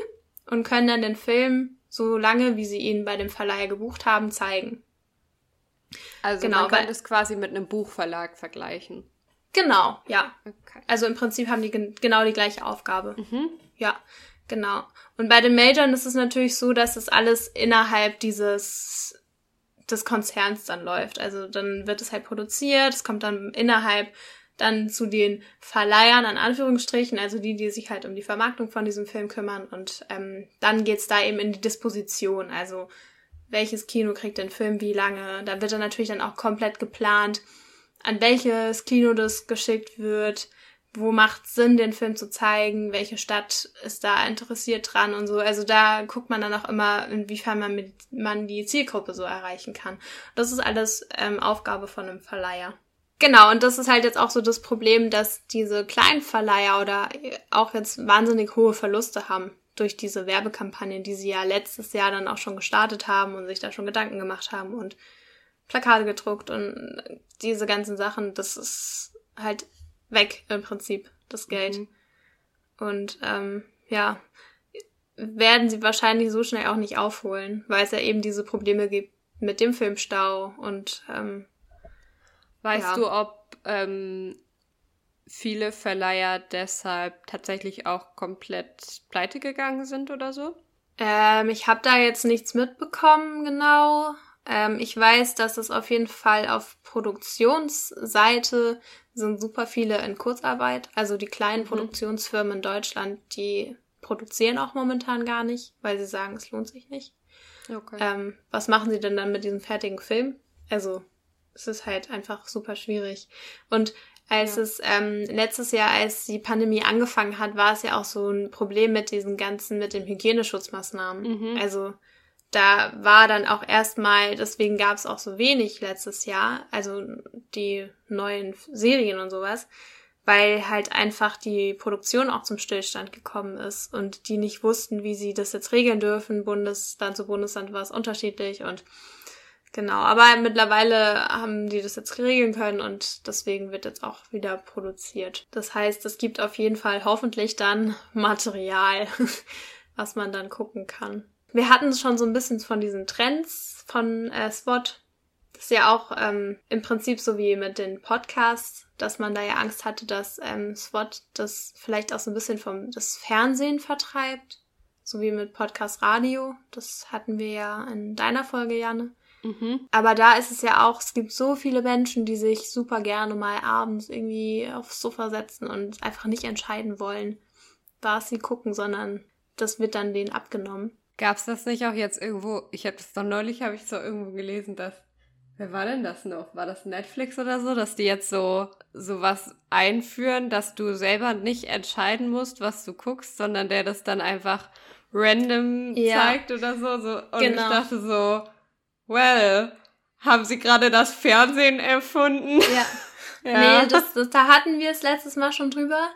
und können dann den Film so lange, wie sie ihn bei dem Verleiher gebucht haben, zeigen. Also genau, man kann das quasi mit einem Buchverlag vergleichen. Genau, ja. Okay. Also im Prinzip haben die gen genau die gleiche Aufgabe. Mhm. Ja, genau. Und bei den Majoren ist es natürlich so, dass es alles innerhalb dieses des Konzerns dann läuft. Also dann wird es halt produziert, es kommt dann innerhalb dann zu den Verleihern an Anführungsstrichen, also die, die sich halt um die Vermarktung von diesem Film kümmern. Und ähm, dann geht's da eben in die Disposition, also welches Kino kriegt den Film wie lange. Da wird dann natürlich dann auch komplett geplant, an welches Kino das geschickt wird, wo macht Sinn, den Film zu zeigen, welche Stadt ist da interessiert dran und so. Also da guckt man dann auch immer, inwiefern man mit man die Zielgruppe so erreichen kann. Das ist alles ähm, Aufgabe von einem Verleiher. Genau, und das ist halt jetzt auch so das Problem, dass diese kleinen Verleiher oder auch jetzt wahnsinnig hohe Verluste haben durch diese Werbekampagnen, die sie ja letztes Jahr dann auch schon gestartet haben und sich da schon Gedanken gemacht haben und Plakate gedruckt und diese ganzen Sachen, das ist halt weg im Prinzip, das Geld. Mhm. Und ähm, ja, werden sie wahrscheinlich so schnell auch nicht aufholen, weil es ja eben diese Probleme gibt mit dem Filmstau und ähm, Weißt ja. du, ob ähm, viele Verleiher deshalb tatsächlich auch komplett pleite gegangen sind oder so? Ähm, ich habe da jetzt nichts mitbekommen, genau. Ähm, ich weiß, dass es auf jeden Fall auf Produktionsseite sind super viele in Kurzarbeit. Also die kleinen mhm. Produktionsfirmen in Deutschland, die produzieren auch momentan gar nicht, weil sie sagen, es lohnt sich nicht. Okay. Ähm, was machen sie denn dann mit diesem fertigen Film? Also es ist halt einfach super schwierig. Und als ja. es ähm, letztes Jahr, als die Pandemie angefangen hat, war es ja auch so ein Problem mit diesen ganzen, mit den Hygieneschutzmaßnahmen. Mhm. Also da war dann auch erstmal, deswegen gab es auch so wenig letztes Jahr, also die neuen Serien und sowas, weil halt einfach die Produktion auch zum Stillstand gekommen ist und die nicht wussten, wie sie das jetzt regeln dürfen. Bundesland zu Bundesland war es unterschiedlich und Genau, aber mittlerweile haben die das jetzt regeln können und deswegen wird jetzt auch wieder produziert. Das heißt, es gibt auf jeden Fall hoffentlich dann Material, was man dann gucken kann. Wir hatten schon so ein bisschen von diesen Trends von äh, Spot. Das ist ja auch ähm, im Prinzip so wie mit den Podcasts, dass man da ja Angst hatte, dass ähm, Spot das vielleicht auch so ein bisschen vom das Fernsehen vertreibt. So wie mit Podcast Radio. Das hatten wir ja in deiner Folge, Janne. Mhm. Aber da ist es ja auch, es gibt so viele Menschen, die sich super gerne mal abends irgendwie aufs Sofa setzen und einfach nicht entscheiden wollen, was sie gucken, sondern das wird dann denen abgenommen. Gab's das nicht auch jetzt irgendwo? Ich habe das doch neulich, habe ich so irgendwo gelesen, dass Wer war denn das noch? War das Netflix oder so, dass die jetzt so sowas einführen, dass du selber nicht entscheiden musst, was du guckst, sondern der das dann einfach random ja. zeigt oder so, so. Und genau. ich dachte so, well, haben Sie gerade das Fernsehen erfunden? Ja. ja. Nee, das, das, da hatten wir es letztes Mal schon drüber.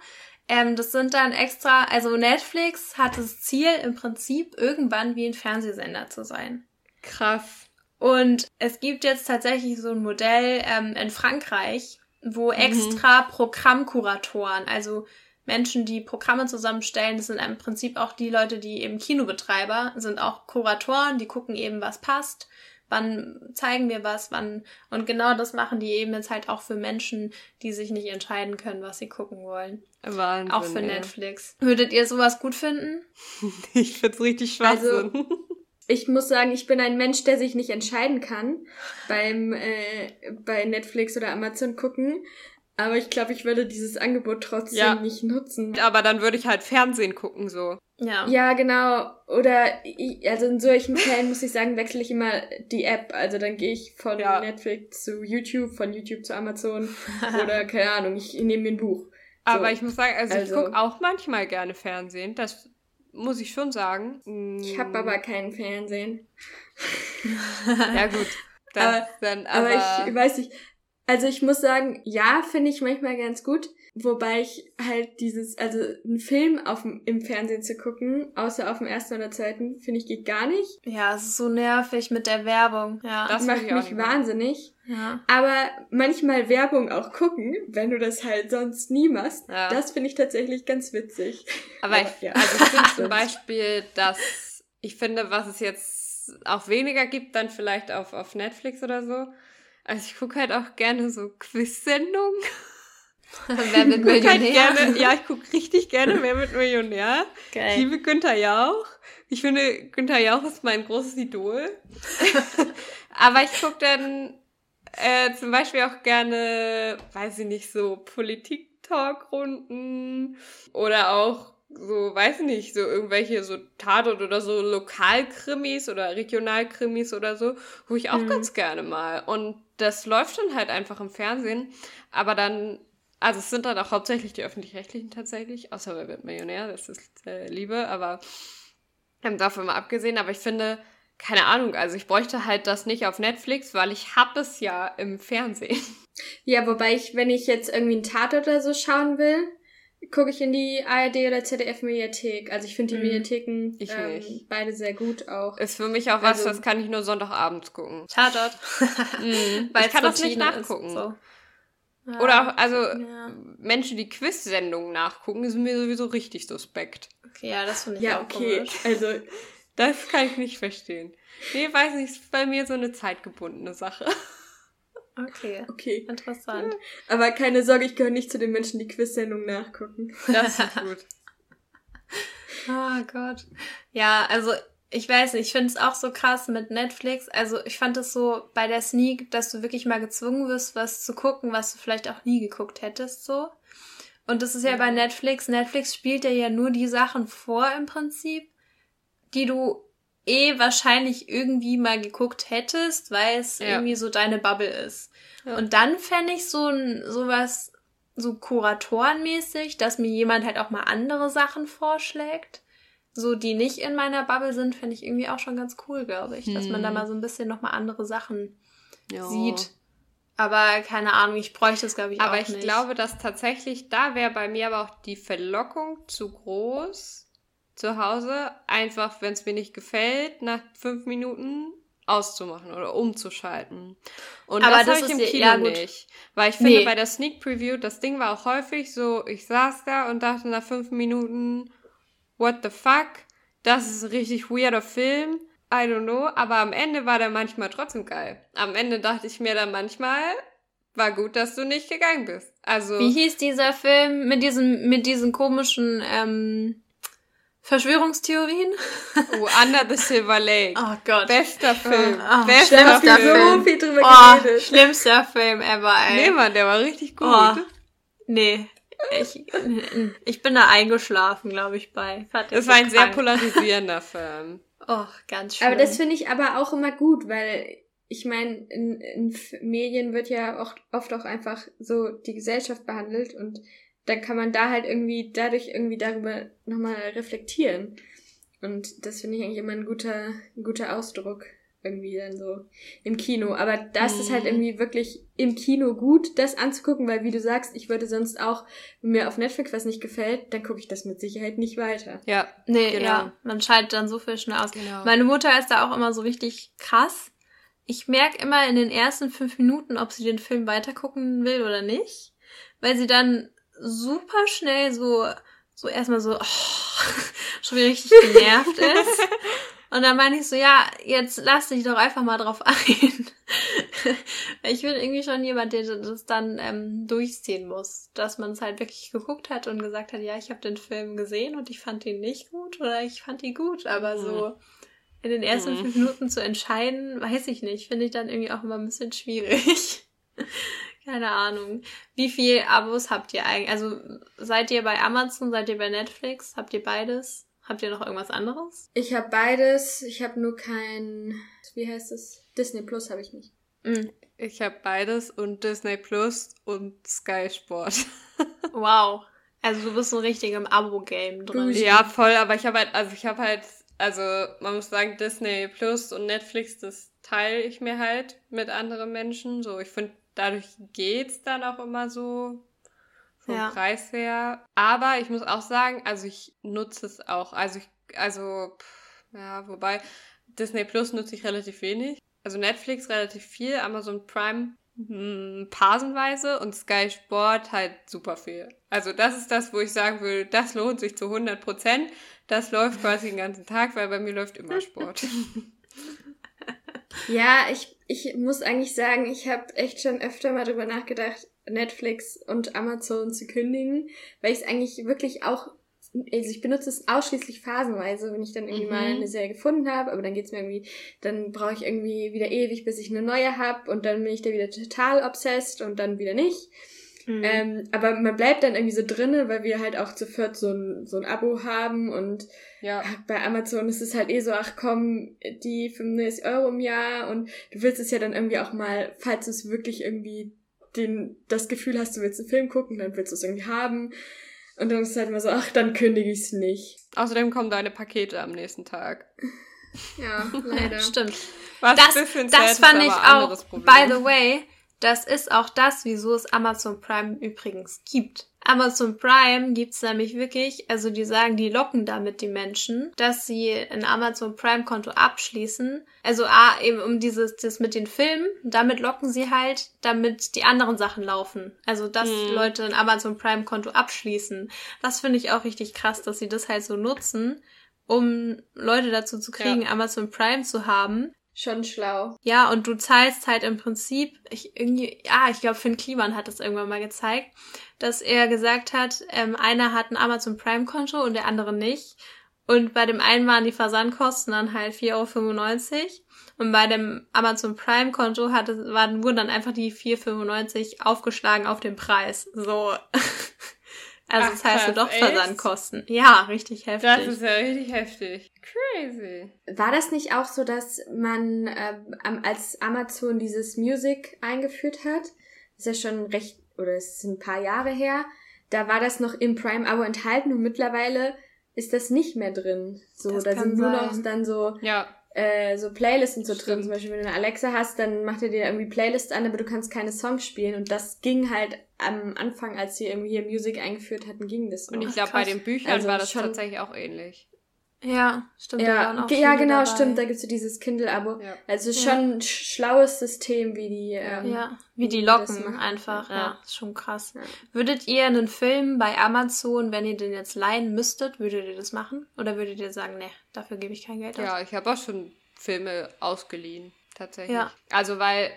Ähm, das sind dann extra, also Netflix hat das Ziel im Prinzip irgendwann wie ein Fernsehsender zu sein. Krass. Und es gibt jetzt tatsächlich so ein Modell ähm, in Frankreich, wo mhm. extra Programmkuratoren, also Menschen, die Programme zusammenstellen, das sind im Prinzip auch die Leute, die eben Kinobetreiber sind, auch Kuratoren, die gucken eben, was passt wann zeigen wir was, wann. Und genau das machen die eben jetzt halt auch für Menschen, die sich nicht entscheiden können, was sie gucken wollen. Wahnsinn. Auch für Netflix. Würdet ihr sowas gut finden? ich find's richtig Schwachsinn. Also, ich muss sagen, ich bin ein Mensch, der sich nicht entscheiden kann beim äh, bei Netflix oder Amazon gucken. Aber ich glaube, ich würde dieses Angebot trotzdem ja. nicht nutzen. Aber dann würde ich halt Fernsehen gucken, so. Ja. Ja, genau. Oder, ich, also in solchen Fällen muss ich sagen, wechsle ich immer die App. Also dann gehe ich von ja. Netflix zu YouTube, von YouTube zu Amazon. oder, keine Ahnung, ich, nehme mir ein Buch. So. Aber ich muss sagen, also, also ich gucke auch manchmal gerne Fernsehen. Das muss ich schon sagen. Ich habe aber keinen Fernsehen. ja, gut. Das aber, dann, aber, aber ich weiß nicht, also ich muss sagen, ja, finde ich manchmal ganz gut. Wobei ich halt dieses, also einen Film auf im Fernsehen zu gucken, außer auf dem ersten oder zweiten, finde ich geht gar nicht. Ja, es ist so nervig mit der Werbung. Ja, das macht mich wahnsinnig. Ja. Aber manchmal Werbung auch gucken, wenn du das halt sonst nie machst, ja. das finde ich tatsächlich ganz witzig. Aber, Aber ich, ja. also ich finde zum Beispiel, dass ich finde, was es jetzt auch weniger gibt, dann vielleicht auf, auf Netflix oder so, also ich gucke halt auch gerne so Quiz-Sendungen. Wer mit halt Millionär? Halt gerne, ja, ich gucke richtig gerne Wer mit Millionär. Geil. Ich liebe Günther Jauch. Ich finde, Günther Jauch ist mein großes Idol. Aber ich gucke dann äh, zum Beispiel auch gerne, weiß ich nicht, so Politik-Talk-Runden oder auch so, weiß ich nicht, so irgendwelche so Tatort oder so Lokalkrimis oder Regionalkrimis oder so, wo ich auch mhm. ganz gerne mal. Und das läuft dann halt einfach im Fernsehen, aber dann, also es sind dann auch hauptsächlich die öffentlich-rechtlichen tatsächlich, außer wer wird Millionär, das ist äh, Liebe, aber ähm, davon mal abgesehen, aber ich finde, keine Ahnung, also ich bräuchte halt das nicht auf Netflix, weil ich habe es ja im Fernsehen. Ja, wobei ich, wenn ich jetzt irgendwie einen Tatort oder so schauen will, gucke ich in die ARD oder ZDF Mediathek. Also ich finde die hm, Mediatheken ähm, beide sehr gut auch. Ist für mich auch was, also, das kann ich nur Sonntagabends gucken. Tatort. mhm. ich kann das nicht nachgucken. So. Ja, oder auch, also ja. Menschen, die Quiz-Sendungen nachgucken, sind mir sowieso richtig suspekt. Okay, ja, das finde ich ja, auch okay. Komisch. Also, das kann ich nicht verstehen. Nee, weiß nicht, ist bei mir so eine zeitgebundene Sache. Okay. Okay. Interessant. Aber keine Sorge, ich gehöre nicht zu den Menschen, die Quiz-Sendungen nachgucken. Das ist gut. oh Gott. Ja, also ich weiß nicht, ich finde es auch so krass mit Netflix. Also ich fand es so bei der Sneak, dass du wirklich mal gezwungen wirst, was zu gucken, was du vielleicht auch nie geguckt hättest, so. Und das ist ja, ja bei Netflix. Netflix spielt dir ja nur die Sachen vor im Prinzip, die du eh wahrscheinlich irgendwie mal geguckt hättest, weil es ja. irgendwie so deine Bubble ist. Ja. Und dann fände ich so ein sowas so kuratorenmäßig, dass mir jemand halt auch mal andere Sachen vorschlägt, so die nicht in meiner Bubble sind, fände ich irgendwie auch schon ganz cool, glaube ich, hm. dass man da hm. mal so ein bisschen noch mal andere Sachen jo. sieht. Aber keine Ahnung, ich bräuchte es, glaube ich, aber auch nicht. Aber ich glaube, dass tatsächlich, da wäre bei mir aber auch die Verlockung zu groß, zu Hause, einfach, wenn es mir nicht gefällt, nach fünf Minuten auszumachen oder umzuschalten. Und Aber das, das habe ich im Kino ja, nicht. Weil ich finde, nee. bei der Sneak Preview, das Ding war auch häufig so, ich saß da und dachte nach fünf Minuten, what the fuck? Das ist ein richtig weirder Film. I don't know. Aber am Ende war der manchmal trotzdem geil. Am Ende dachte ich mir dann manchmal, war gut, dass du nicht gegangen bist. Also. Wie hieß dieser Film mit diesem, mit diesen komischen, ähm, Verschwörungstheorien? Oh, Under the Silver Lake. Oh Gott. Bester Film. Oh, Bester Film. so viel drüber oh, geredet. Schlimmster Film ever, ey. Nee, Mann, der war richtig gut. Oh, nee. Ich, ich bin da eingeschlafen, glaube ich, bei. Das war ein krank. sehr polarisierender Film. Oh, ganz schön. Aber das finde ich aber auch immer gut, weil ich meine, in, in Medien wird ja auch oft auch einfach so die Gesellschaft behandelt und dann kann man da halt irgendwie dadurch irgendwie darüber nochmal reflektieren. Und das finde ich eigentlich immer ein guter, ein guter Ausdruck irgendwie dann so im Kino. Aber das mhm. ist halt mhm. irgendwie wirklich im Kino gut, das anzugucken, weil wie du sagst, ich würde sonst auch, wenn mir auf Netflix was nicht gefällt, dann gucke ich das mit Sicherheit nicht weiter. Ja, nee, genau. ja, man schaltet dann so viel schnell aus. Genau. Meine Mutter ist da auch immer so richtig krass. Ich merke immer in den ersten fünf Minuten, ob sie den Film weitergucken will oder nicht, weil sie dann super schnell so, so erstmal so, oh, schon wieder richtig genervt ist. Und dann meine ich so, ja, jetzt lass dich doch einfach mal drauf ein. ich bin irgendwie schon jemand, der das dann ähm, durchziehen muss. Dass man es halt wirklich geguckt hat und gesagt hat, ja, ich habe den Film gesehen und ich fand ihn nicht gut oder ich fand ihn gut. Aber mhm. so in den ersten mhm. fünf Minuten zu entscheiden, weiß ich nicht, finde ich dann irgendwie auch immer ein bisschen schwierig. Keine Ahnung. Wie viel Abos habt ihr eigentlich? Also seid ihr bei Amazon, seid ihr bei Netflix? Habt ihr beides? Habt ihr noch irgendwas anderes? Ich habe beides. Ich habe nur kein, wie heißt es? Disney Plus habe ich nicht. Mm. Ich habe beides und Disney Plus und Sky Sport. wow. Also du bist so richtig im Abo-Game drin. Ja, voll, aber ich habe halt, also ich habe halt, also man muss sagen, Disney Plus und Netflix, das teile ich mir halt mit anderen Menschen. So, ich finde, dadurch geht's dann auch immer so vom ja. Preis her. Aber ich muss auch sagen, also ich nutze es auch. Also ich, also, pff, ja, wobei Disney Plus nutze ich relativ wenig. Also Netflix relativ viel, Amazon Prime hm, phasenweise und Sky Sport halt super viel. Also das ist das, wo ich sagen will, das lohnt sich zu 100 Prozent. Das läuft quasi den ganzen Tag, weil bei mir läuft immer Sport. ja, ich, ich muss eigentlich sagen, ich habe echt schon öfter mal drüber nachgedacht, Netflix und Amazon zu kündigen, weil ich es eigentlich wirklich auch also ich benutze es ausschließlich phasenweise, wenn ich dann irgendwie mhm. mal eine Serie gefunden habe, aber dann geht's mir irgendwie, dann brauche ich irgendwie wieder ewig, bis ich eine neue habe und dann bin ich da wieder total obsessed und dann wieder nicht. Mhm. Ähm, aber man bleibt dann irgendwie so drinnen, weil wir halt auch zu viert so ein, so ein Abo haben und ja. bei Amazon ist es halt eh so, ach komm, die 95 Euro im Jahr und du willst es ja dann irgendwie auch mal, falls du es wirklich irgendwie den, das Gefühl hast, du willst einen Film gucken, dann willst du es irgendwie haben. Und dann ist es halt immer so, ach, dann kündige ich es nicht. Außerdem kommen deine Pakete am nächsten Tag. Ja, leider. Stimmt. Was das, das fand ich auch, by the way, das ist auch das, wieso es Amazon Prime übrigens gibt. Amazon Prime gibt's nämlich wirklich, also die sagen, die locken damit die Menschen, dass sie ein Amazon Prime Konto abschließen. Also A, eben um dieses, das mit den Filmen, damit locken sie halt, damit die anderen Sachen laufen. Also, dass hm. Leute ein Amazon Prime Konto abschließen. Das finde ich auch richtig krass, dass sie das halt so nutzen, um Leute dazu zu kriegen, ja. Amazon Prime zu haben. Schon schlau. Ja, und du zahlst halt im Prinzip, ich irgendwie, ja, ich glaube, Finn Kliman hat das irgendwann mal gezeigt, dass er gesagt hat, ähm, einer hat ein Amazon Prime Konto und der andere nicht. Und bei dem einen waren die Versandkosten dann halt 4,95 Euro. Und bei dem Amazon Prime Konto wurden dann einfach die 4,95 aufgeschlagen auf den Preis. So. Also Ach, das heißt krass, doch echt? Versandkosten. Ja, richtig heftig. Das ist ja richtig heftig. Crazy. War das nicht auch so, dass man äh, als Amazon dieses Music eingeführt hat? Das ist ja schon recht, oder es ist ein paar Jahre her. Da war das noch im Prime-Abo enthalten und mittlerweile ist das nicht mehr drin. So, das da sind nur sein. noch dann so ja äh, so Playlisten so drin. Zum Beispiel, wenn du eine Alexa hast, dann macht er dir irgendwie Playlist an, aber du kannst keine Songs spielen. Und das ging halt am Anfang, als sie irgendwie hier Musik eingeführt hatten, ging das. Noch. Und ich glaube, bei den Büchern also war das schon, tatsächlich auch ähnlich. Ja, stimmt. Ja, ja genau, dabei. stimmt. Da gibt's so dieses Kindle-Abo. Ja. Also schon ja. ein schlaues System, wie die. Ähm, ja, wie die locken einfach. Ja. ja, ist schon krass. Ja. Würdet ihr einen Film bei Amazon, wenn ihr den jetzt leihen müsstet, würdet ihr das machen? Oder würdet ihr sagen, nee, dafür gebe ich kein Geld aus? Ja, ich habe auch schon Filme ausgeliehen, tatsächlich. Ja. Also, weil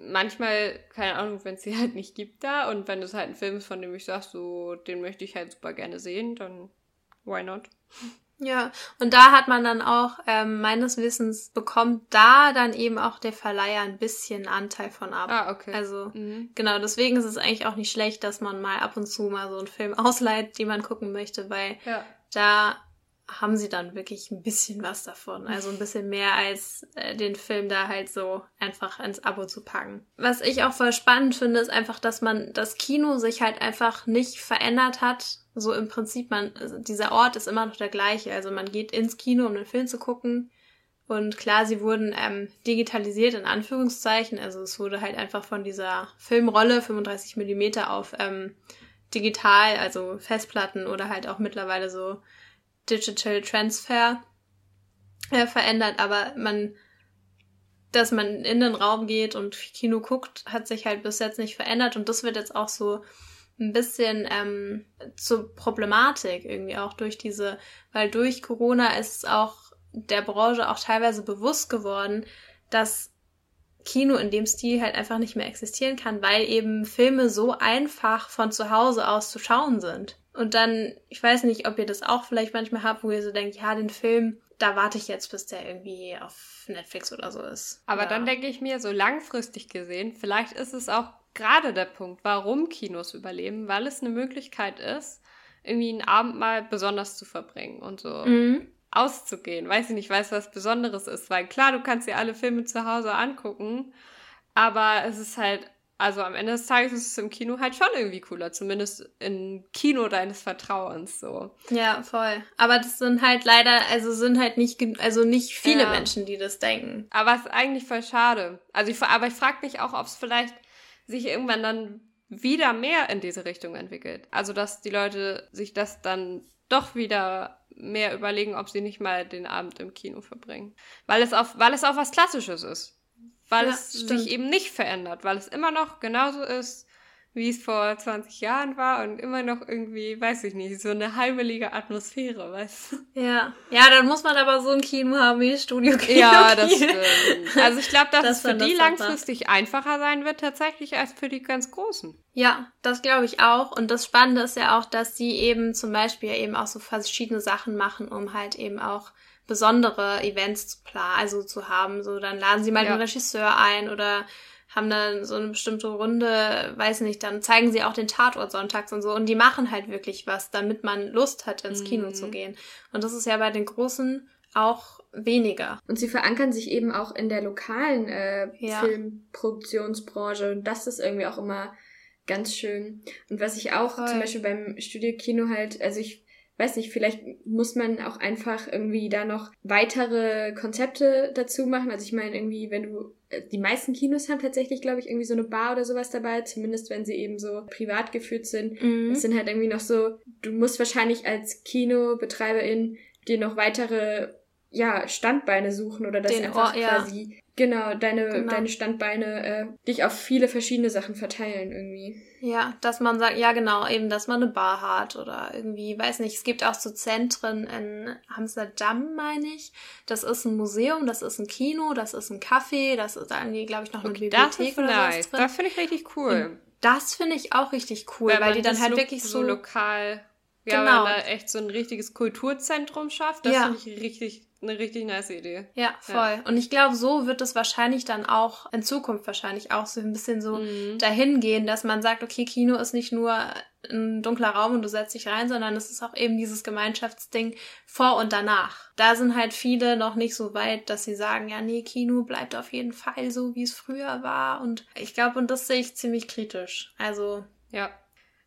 manchmal, keine Ahnung, wenn es sie halt nicht gibt da und wenn es halt ein Film ist, von dem ich sage, so, den möchte ich halt super gerne sehen, dann why not? Ja, und da hat man dann auch, ähm, meines Wissens, bekommt da dann eben auch der Verleiher ein bisschen Anteil von ab. Ah, okay. Also, mhm. genau, deswegen ist es eigentlich auch nicht schlecht, dass man mal ab und zu mal so einen Film ausleiht, den man gucken möchte, weil ja. da haben sie dann wirklich ein bisschen was davon. Also ein bisschen mehr als äh, den Film da halt so einfach ins Abo zu packen. Was ich auch voll spannend finde, ist einfach, dass man das Kino sich halt einfach nicht verändert hat. So im Prinzip, man, dieser Ort ist immer noch der gleiche. Also man geht ins Kino, um den Film zu gucken. Und klar, sie wurden ähm, digitalisiert in Anführungszeichen. Also es wurde halt einfach von dieser Filmrolle 35 Millimeter auf ähm, digital, also Festplatten oder halt auch mittlerweile so Digital Transfer äh, verändert, aber man, dass man in den Raum geht und Kino guckt, hat sich halt bis jetzt nicht verändert und das wird jetzt auch so ein bisschen ähm, zur Problematik irgendwie auch durch diese, weil durch Corona ist auch der Branche auch teilweise bewusst geworden, dass Kino in dem Stil halt einfach nicht mehr existieren kann, weil eben Filme so einfach von zu Hause aus zu schauen sind. Und dann, ich weiß nicht, ob ihr das auch vielleicht manchmal habt, wo ihr so denkt, ja, den Film, da warte ich jetzt, bis der irgendwie auf Netflix oder so ist. Aber ja. dann denke ich mir, so langfristig gesehen, vielleicht ist es auch gerade der Punkt, warum Kinos überleben, weil es eine Möglichkeit ist, irgendwie einen Abend mal besonders zu verbringen und so mhm. auszugehen. Weiß ich nicht, weiß was Besonderes ist, weil klar, du kannst dir alle Filme zu Hause angucken, aber es ist halt also am Ende des Tages ist es im Kino halt schon irgendwie cooler, zumindest im Kino deines Vertrauens so. Ja, voll. Aber das sind halt leider, also sind halt nicht, also nicht viele ja. Menschen, die das denken. Aber es ist eigentlich voll schade. Also ich, aber ich frage mich auch, ob es vielleicht sich irgendwann dann wieder mehr in diese Richtung entwickelt. Also dass die Leute sich das dann doch wieder mehr überlegen, ob sie nicht mal den Abend im Kino verbringen. Weil es auch, weil es auch was Klassisches ist weil ja, es stimmt. sich eben nicht verändert, weil es immer noch genauso ist, wie es vor 20 Jahren war und immer noch irgendwie, weiß ich nicht, so eine heimelige Atmosphäre, weißt du? Ja. Ja, dann muss man aber so ein Kino haben wie Studio Kino. Ja, das stimmt. Also ich glaube, dass das es für die langfristig einfacher sein wird tatsächlich als für die ganz Großen. Ja, das glaube ich auch. Und das Spannende ist ja auch, dass sie eben zum Beispiel eben auch so verschiedene Sachen machen, um halt eben auch besondere Events zu planen, also zu haben. So, dann laden sie mal ja. den Regisseur ein oder haben dann so eine bestimmte Runde, weiß nicht, dann zeigen sie auch den Tatort sonntags und so. Und die machen halt wirklich was, damit man Lust hat, ins Kino mhm. zu gehen. Und das ist ja bei den Großen auch weniger. Und sie verankern sich eben auch in der lokalen äh, ja. Filmproduktionsbranche. Und das ist irgendwie auch immer ganz schön. Und was ich auch Voll. zum Beispiel beim Studiokino halt, also ich weiß nicht, vielleicht muss man auch einfach irgendwie da noch weitere Konzepte dazu machen. Also ich meine irgendwie, wenn du die meisten Kinos haben tatsächlich, glaube ich, irgendwie so eine Bar oder sowas dabei, zumindest wenn sie eben so privat geführt sind. Mhm. Das sind halt irgendwie noch so, du musst wahrscheinlich als Kinobetreiberin dir noch weitere ja, Standbeine suchen oder das Den einfach Ohr, quasi, ja. genau, deine, genau. deine Standbeine äh, dich auf viele verschiedene Sachen verteilen irgendwie. Ja, dass man sagt, ja genau, eben, dass man eine Bar hat oder irgendwie, weiß nicht, es gibt auch so Zentren in Amsterdam, meine ich. Das ist ein Museum, das ist ein Kino, das ist ein Café, das ist irgendwie, glaube ich, noch eine okay, Bibliothek oder nice. drin. Das finde ich richtig cool. Und das finde ich auch richtig cool, weil, weil die dann halt wirklich so, so lokal ja, genau. wenn man da echt so ein richtiges Kulturzentrum schafft, das ja. finde ich richtig eine richtig nice Idee. Ja, voll. Ja. Und ich glaube, so wird es wahrscheinlich dann auch in Zukunft wahrscheinlich auch so ein bisschen so mhm. dahin gehen, dass man sagt, okay, Kino ist nicht nur ein dunkler Raum und du setzt dich rein, sondern es ist auch eben dieses Gemeinschaftsding vor und danach. Da sind halt viele noch nicht so weit, dass sie sagen, ja, nee, Kino bleibt auf jeden Fall so, wie es früher war. Und ich glaube, und das sehe ich ziemlich kritisch. Also. Ja,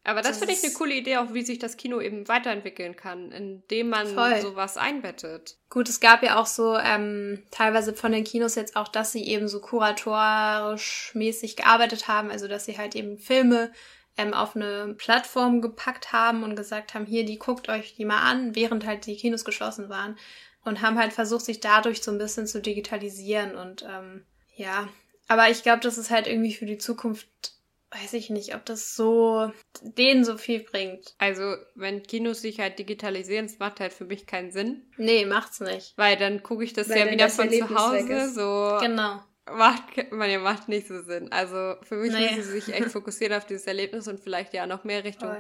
aber das, das finde ich eine coole Idee, auch wie sich das Kino eben weiterentwickeln kann, indem man voll. sowas einbettet. Gut, es gab ja auch so ähm, teilweise von den Kinos jetzt auch, dass sie eben so kuratorisch mäßig gearbeitet haben, also dass sie halt eben Filme ähm, auf eine Plattform gepackt haben und gesagt haben, hier, die guckt euch die mal an, während halt die Kinos geschlossen waren und haben halt versucht, sich dadurch so ein bisschen zu digitalisieren und ähm, ja, aber ich glaube, das ist halt irgendwie für die Zukunft weiß ich nicht, ob das so denen so viel bringt. Also, wenn Kinos sich halt digitalisieren, das macht halt für mich keinen Sinn. Nee, macht's nicht. Weil dann gucke ich das Weil ja wieder das von zu Hause. So genau. Macht, man ja, macht nicht so Sinn. Also für mich naja. müssen sie sich echt fokussieren auf dieses Erlebnis und vielleicht ja noch mehr Richtung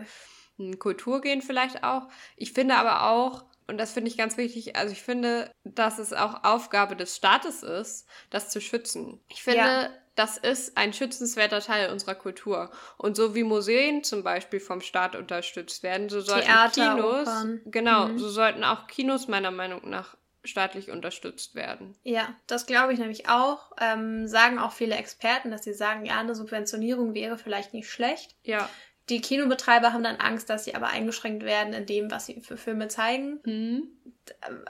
Voll. Kultur gehen vielleicht auch. Ich finde aber auch, und das finde ich ganz wichtig, also ich finde, dass es auch Aufgabe des Staates ist, das zu schützen. Ich finde, ja das ist ein schützenswerter Teil unserer Kultur. Und so wie Museen zum Beispiel vom Staat unterstützt werden, so sollten Theater, Kinos, Opern. genau, mhm. so sollten auch Kinos meiner Meinung nach staatlich unterstützt werden. Ja, das glaube ich nämlich auch. Ähm, sagen auch viele Experten, dass sie sagen, ja, eine Subventionierung wäre vielleicht nicht schlecht. Ja. Die Kinobetreiber haben dann Angst, dass sie aber eingeschränkt werden in dem, was sie für Filme zeigen. Mhm.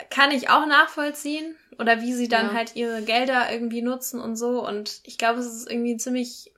Kann ich auch nachvollziehen oder wie sie dann ja. halt ihre Gelder irgendwie nutzen und so. Und ich glaube, es ist irgendwie ziemlich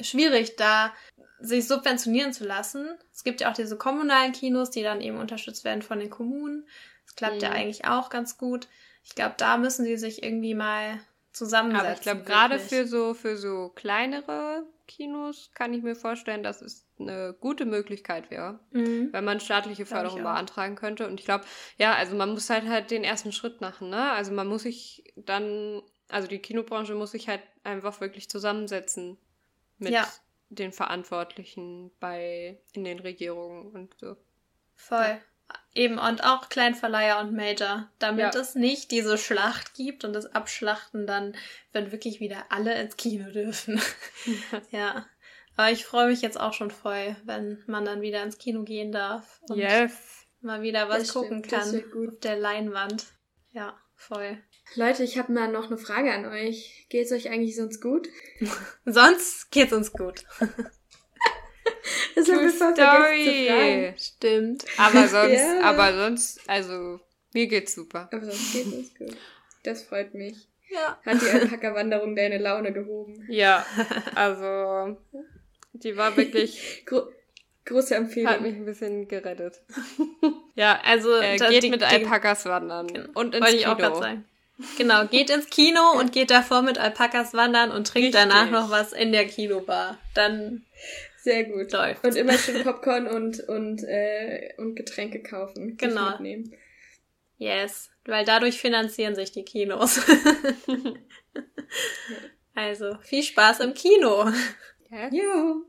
schwierig, da sich subventionieren zu lassen. Es gibt ja auch diese kommunalen Kinos, die dann eben unterstützt werden von den Kommunen. Das klappt mhm. ja eigentlich auch ganz gut. Ich glaube, da müssen sie sich irgendwie mal zusammensetzen. Aber ich glaube, gerade für so, für so kleinere Kinos kann ich mir vorstellen, dass es eine gute Möglichkeit wäre, mhm. wenn man staatliche Förderung beantragen könnte. Und ich glaube, ja, also man muss halt halt den ersten Schritt machen, ne? Also man muss sich dann, also die Kinobranche muss sich halt einfach wirklich zusammensetzen mit ja. den Verantwortlichen bei in den Regierungen und so. Voll. Ja. Eben, und auch Kleinverleiher und Major, damit ja. es nicht diese Schlacht gibt und das Abschlachten dann, wenn wirklich wieder alle ins Kino dürfen. ja. Aber ich freue mich jetzt auch schon voll, wenn man dann wieder ins Kino gehen darf. Und Yes. mal wieder was Das gucken stimmt, kann auf der Leinwand. Ja, voll. Leute, ich habe mal noch eine Frage an euch. Geht's euch eigentlich sonst gut? Sonst geht's uns gut. Das haben wir voll vergessen zu fragen. Stimmt. Aber sonst, Ja. aber sonst, also, mir geht's super. Aber sonst geht's uns gut. Das freut mich. Ja. Hat die Alpaka-Wanderung deine Laune gehoben? Ja, also, die war wirklich, Gro große hat Empfehlung. mich ein bisschen gerettet. ja, Also äh, geht die- mit die- Alpakas wandern. Und ins Wollte ich Kino. auch gerade sagen. Genau, geht ins Kino und geht davor mit Alpakas wandern und trinkt Richtig. danach noch was in der Kinobar. Dann Sehr gut. läuft. Und immer schön Popcorn und, und, äh, und Getränke kaufen. Genau. Mitnehmen. Yes, weil dadurch finanzieren sich die Kinos. also viel Spaß im Kino. Ja. Jo.